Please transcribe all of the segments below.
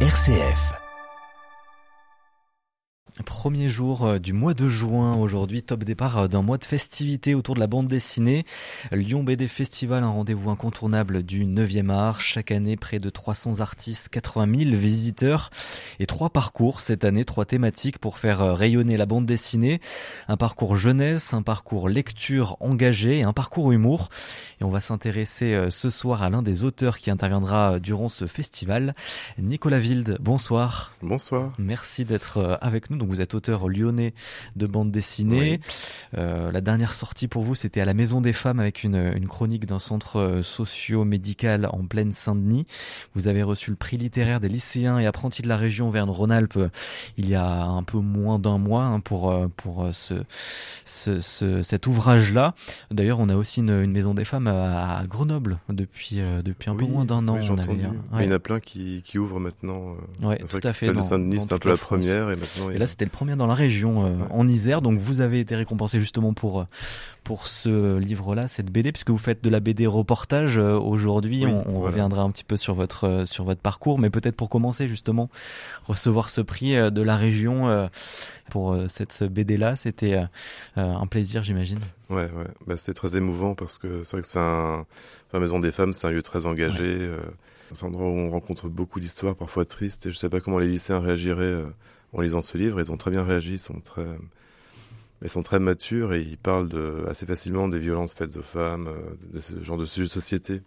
RCF. Premier jour euh, du mois de juin aujourd'hui, top départ euh, d'un mois de festivités autour de la bande dessinée. Lyon BD Festival, un rendez-vous incontournable du 9e art. Chaque année, près de 300 artistes, 80 000 visiteurs et trois parcours cette année, trois thématiques pour faire euh, rayonner la bande dessinée. Un parcours jeunesse, un parcours lecture engagée et un parcours humour. Et on va s'intéresser ce soir à l'un des auteurs qui interviendra durant ce festival. Nicolas Wilde, bonsoir. Bonsoir. Merci d'être avec nous vous êtes auteur lyonnais de bande dessinée. Euh, la dernière sortie pour vous, c'était à la Maison des Femmes avec une, une chronique d'un centre euh, socio-médical en pleine Saint-Denis. Vous avez reçu le prix littéraire des lycéens et apprentis de la région Verne-Rhône-Alpes euh, il y a un peu moins d'un mois hein, pour pour ce, ce, ce cet ouvrage-là. D'ailleurs, on a aussi une, une, Maison des Femmes à, Grenoble depuis depuis un peu moins d'un an. Oui, on avait, ouais. Il y en a plein qui, qui ouvrent maintenant. Ouais, tout à fait. Celle de Saint-Denis, c'est un peu la, première et maintenant. Et là, c'était le premier dans la région, euh, en Isère. Donc vous avez été récompensé justement pour euh, pour ce livre-là, cette BD, puisque vous faites de la BD reportage euh, aujourd'hui. on, reviendra un petit peu sur votre sur votre parcours, mais peut-être pour commencer justement recevoir ce prix de la région pour cette BD-là, c'était un plaisir, j'imagine. Ouais, ouais. Bah, c'est très émouvant parce que c'est vrai que c'est un, enfin, Maison des Femmes, c'est un lieu très engagé. c'est un endroit où on rencontre beaucoup d'histoires, parfois tristes, et je sais pas comment les lycéens réagiraient en lisant ce livre. Ils ont très bien réagi, ils sont très, ils sont très matures et ils parlent assez facilement des violences faites aux femmes, euh, de ce genre de sujet de société.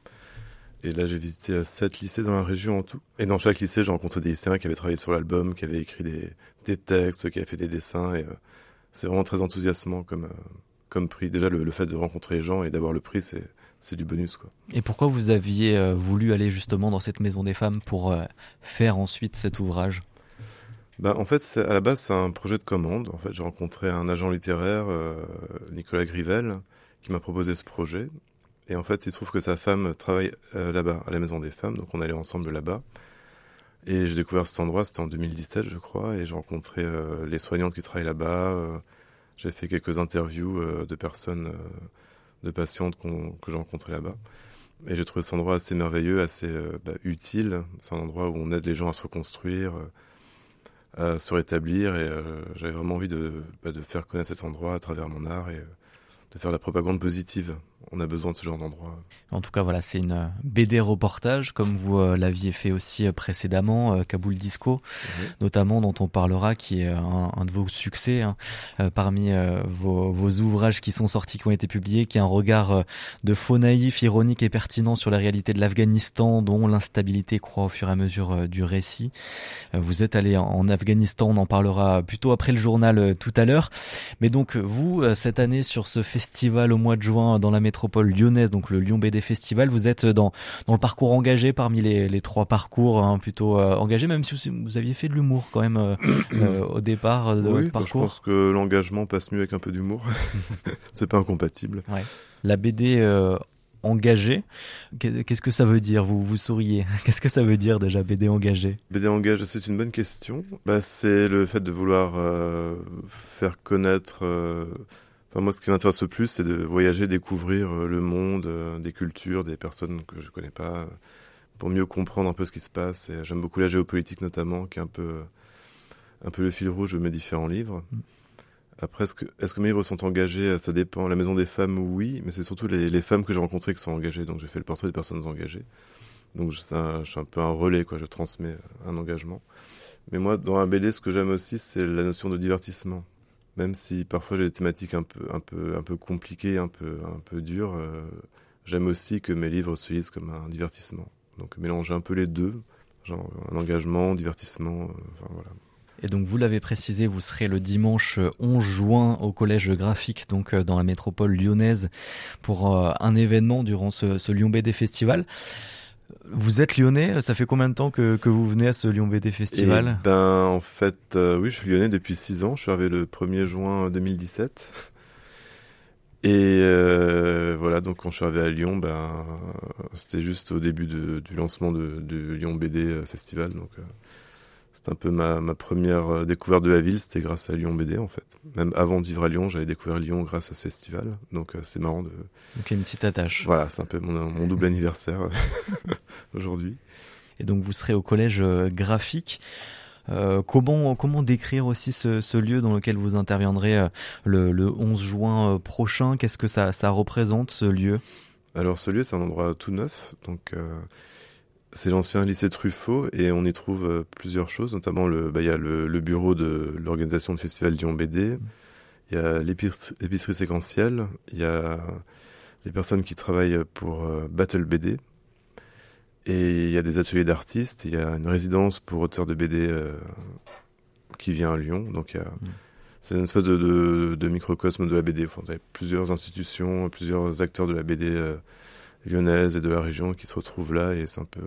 Et là, j'ai visité euh, sept lycées dans la région en tout. Et dans chaque lycée, j'ai rencontré des lycéens qui avaient travaillé sur l'album, qui avaient écrit des, textes, qui avaient fait des dessins. Et euh, c'est vraiment très enthousiasmant comme, comme prix. Déjà, le, fait de rencontrer les gens et d'avoir le prix, c'est, c'est du bonus. Quoi. Et pourquoi vous aviez voulu aller justement dans cette maison des femmes pour faire ensuite cet ouvrage? Bah, en fait, à la base, c'est un projet de commande. En fait, j'ai rencontré un agent littéraire, euh, Nicolas Grivel, qui m'a proposé ce projet. Et en fait, il se trouve que sa femme travaille euh, là-bas, à la Maison des Femmes, donc on allait ensemble là-bas. Et j'ai découvert cet endroit, c'était en 2017, je crois, et j'ai rencontré euh, les soignantes qui travaillent là-bas. j'ai fait quelques interviews de personnes, de patientes que j'ai rencontrées là-bas. Et j'ai trouvé cet endroit assez merveilleux, assez bah, utile. C'est un endroit où on aide les gens à se reconstruire se rétablir et euh, j'avais vraiment envie de, bah, de faire connaître cet endroit à travers mon art et euh, de faire la propagande positive on a besoin de ce genre d'endroit. En tout cas, voilà, c'est une euh, BD reportage, comme vous euh, l'aviez fait aussi euh, précédemment, Kaboul Disco, notamment, dont on parlera, qui est un, de vos succès hein, parmi vos, vos, ouvrages qui sont sortis, qui ont été publiés, qui est un regard de faux naïf, ironique et pertinent sur la réalité de l'Afghanistan, dont l'instabilité croît au fur et à mesure du récit. Vous êtes allé en Afghanistan, on en parlera plutôt après le journal tout à l'heure. Mais donc, vous, cette année, sur ce festival au mois de juin dans la métropole, lyonnaise, donc le Lyon BD Festival. Vous êtes dans, dans le parcours engagé parmi les, les trois parcours hein, plutôt euh, engagés, même si vous, aviez fait de l'humour quand même euh, euh, au départ de oui, votre bah, parcours. je pense que l'engagement passe mieux avec un peu d'humour. C'est pas incompatible. Ouais. La BD engagé. Qu'est-ce que ça veut dire? Vous vous souriez. Qu'est-ce que ça veut dire déjà BD engagé BD engagé, c'est une bonne question. Bah, c'est le fait de vouloir euh, faire connaître euh, Enfin, moi, ce qui m'intéresse le plus, c'est de voyager, découvrir euh, le monde, euh, des cultures, des personnes que je connais pas, pour mieux comprendre un peu ce qui se passe. Et j'aime beaucoup la géopolitique, notamment, qui est un peu, un peu le fil rouge de mes différents livres. Mm. Après, est-ce que, mes livres sont engagés? Ça dépend. La Maison des Femmes, oui, mais c'est surtout les, les, femmes que j'ai rencontrées qui sont engagées. Donc, j'ai fait le portrait des personnes engagées. Donc, je, un, je suis un peu un relais, quoi. Je transmets un engagement. Mais moi, dans la BD, ce que j'aime aussi, c'est la notion de divertissement même si parfois j'ai des thématiques un peu, un peu, un peu compliquées, un peu, un peu dures, euh, j'aime aussi que mes livres se lisent comme un divertissement. Donc mélanger un peu les deux, genre un engagement, divertissement, euh, voilà. Et donc vous l'avez précisé, vous serez le dimanche 11 juin au collège graphique, donc euh, dans la métropole lyonnaise, pour un événement durant ce, ce Lyon BD Festival. Vous êtes lyonnais, ça fait combien de temps que, que vous venez à ce Lyon BD Festival eh Ben en fait, euh, oui, je suis lyonnais depuis 6 ans. Je suis arrivé le 1er juin 2017. Et euh, voilà, donc quand je suis arrivé à Lyon, ben c'était juste au début du lancement de, du Lyon BD Festival, donc euh, c'était un peu ma, ma, première euh, découverte de la ville, c'était grâce à Lyon BD en fait. Même avant de vivre à Lyon, j'avais découvert Lyon grâce à ce festival, donc euh, c'est marrant de. Donc une petite attache. Voilà, c'est un peu mon, mon double anniversaire aujourd'hui. et donc vous serez au collège graphique. comment comment décrire aussi ce, lieu dans lequel vous interviendrez le, le 11 juin prochain? Qu'est-ce que ça, ça représente ce lieu? Alors ce lieu c'est un endroit tout neuf, donc c'est l'ancien lycée Truffaut et on y trouve euh, plusieurs choses, notamment le, bah, il y a le, bureau de l'organisation du festival Lyon BD, il y a l'épicerie séquentielle, il y a les personnes qui travaillent pour euh, Battle BD et il y a des ateliers d'artistes, il y a une résidence pour auteurs de BD euh, qui vient à Lyon, donc mm. c'est une espèce de, de, microcosme de la BD. Enfin, il y a plusieurs institutions, plusieurs acteurs de la BD lyonnaise et de la région qui se retrouvent là et c'est un peu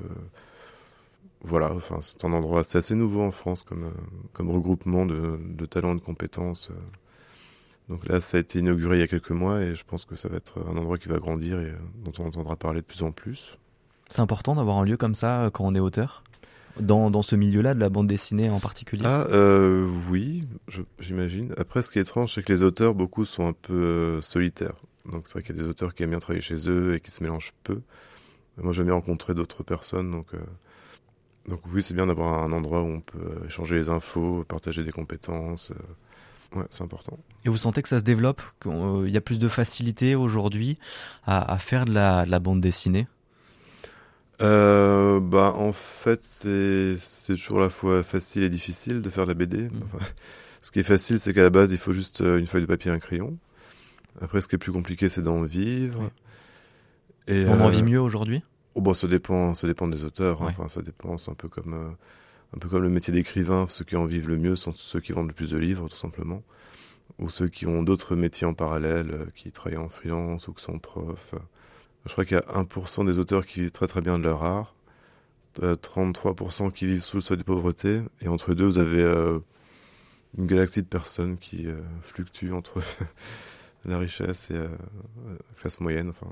voilà enfin c'est un endroit c'est assez nouveau en France comme comme regroupement de, de talents de compétences donc là ça a été inauguré il y a quelques mois et je pense que ça va être un endroit qui va grandir et dont on entendra parler de plus en plus c'est important d'avoir un lieu comme ça quand on est auteur? Dans, dans ce milieu-là de la bande dessinée en particulier? Ah euh, oui, j'imagine. Après, ce qui est étrange, c'est que les auteurs, beaucoup sont un peu euh, solitaires. Donc c'est vrai qu'il y a des auteurs qui aiment bien travailler chez eux et qui se mélangent peu. Moi j'aime bien rencontrer d'autres personnes, donc, euh, donc oui c'est bien d'avoir un endroit où on peut échanger les infos, partager des compétences. Euh, ouais, c'est important. Et vous sentez que ça se développe, qu'il euh, y a plus de facilité aujourd'hui à, faire de la, la bande dessinée? Euh, bah en fait c'est c'est toujours à la fois facile et difficile de faire de la BD. Mmh. Enfin, ce qui est facile c'est qu'à la base il faut juste une feuille de papier et un crayon. Après, ce qui est plus compliqué, c'est d'en vivre. Et, On en vit euh, mieux aujourd'hui? Oh, bon, ça dépend, ça dépend des auteurs. Hein. Enfin, ça dépend. C'est un peu comme, euh, un peu comme le métier d'écrivain. Ceux qui en vivent le mieux sont ceux qui vendent le plus de livres, tout simplement, ou ceux qui ont d'autres métiers en parallèle, euh, qui travaillent en freelance ou qui sont profs. Je crois qu'il y a 1% des auteurs qui vivent très très bien de leur art, 33% qui vivent sous le seuil de pauvreté, et entre les deux, vous avez une galaxie de personnes qui fluctuent entre la richesse et euh, la classe moyenne. Enfin.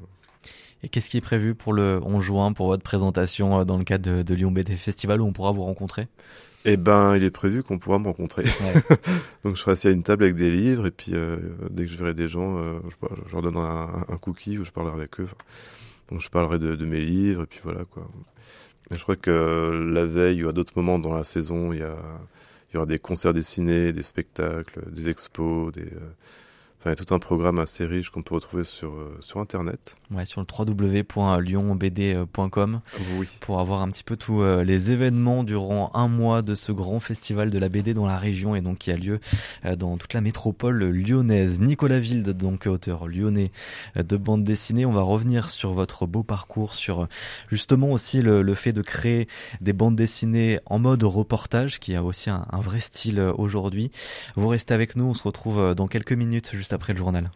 Et qu'est-ce qui est prévu pour le 11 juin, pour votre présentation euh, dans le cadre de, Lyon BD Festival où on pourra vous rencontrer? Eh ben, il est prévu qu'on pourra me rencontrer. Donc je serai assis à une table avec des livres et puis euh, dès que je verrai des gens, je, je, leur donnerai un, cookie ou je parlerai avec eux. Donc je parlerai de, de, mes livres et puis voilà quoi. Et je crois que la veille ou à d'autres moments dans la saison, il y, a, il y aura des concerts dessinés, des spectacles, des expos, des Enfin, il y a tout un programme assez riche qu'on peut retrouver sur, euh, sur Internet. Ouais, sur le www.lyonbd.com. Oui. Pour avoir un petit peu tous euh, les événements durant un mois de ce grand festival de la BD dans la région et donc qui a lieu euh, dans toute la métropole lyonnaise. Nicolas Wilde, donc auteur lyonnais de bande dessinée. On va revenir sur votre beau parcours, sur justement aussi le, le fait de créer des bandes dessinées en mode reportage qui a aussi un, un vrai style aujourd'hui. Vous restez avec nous, on se retrouve dans quelques minutes après le journal.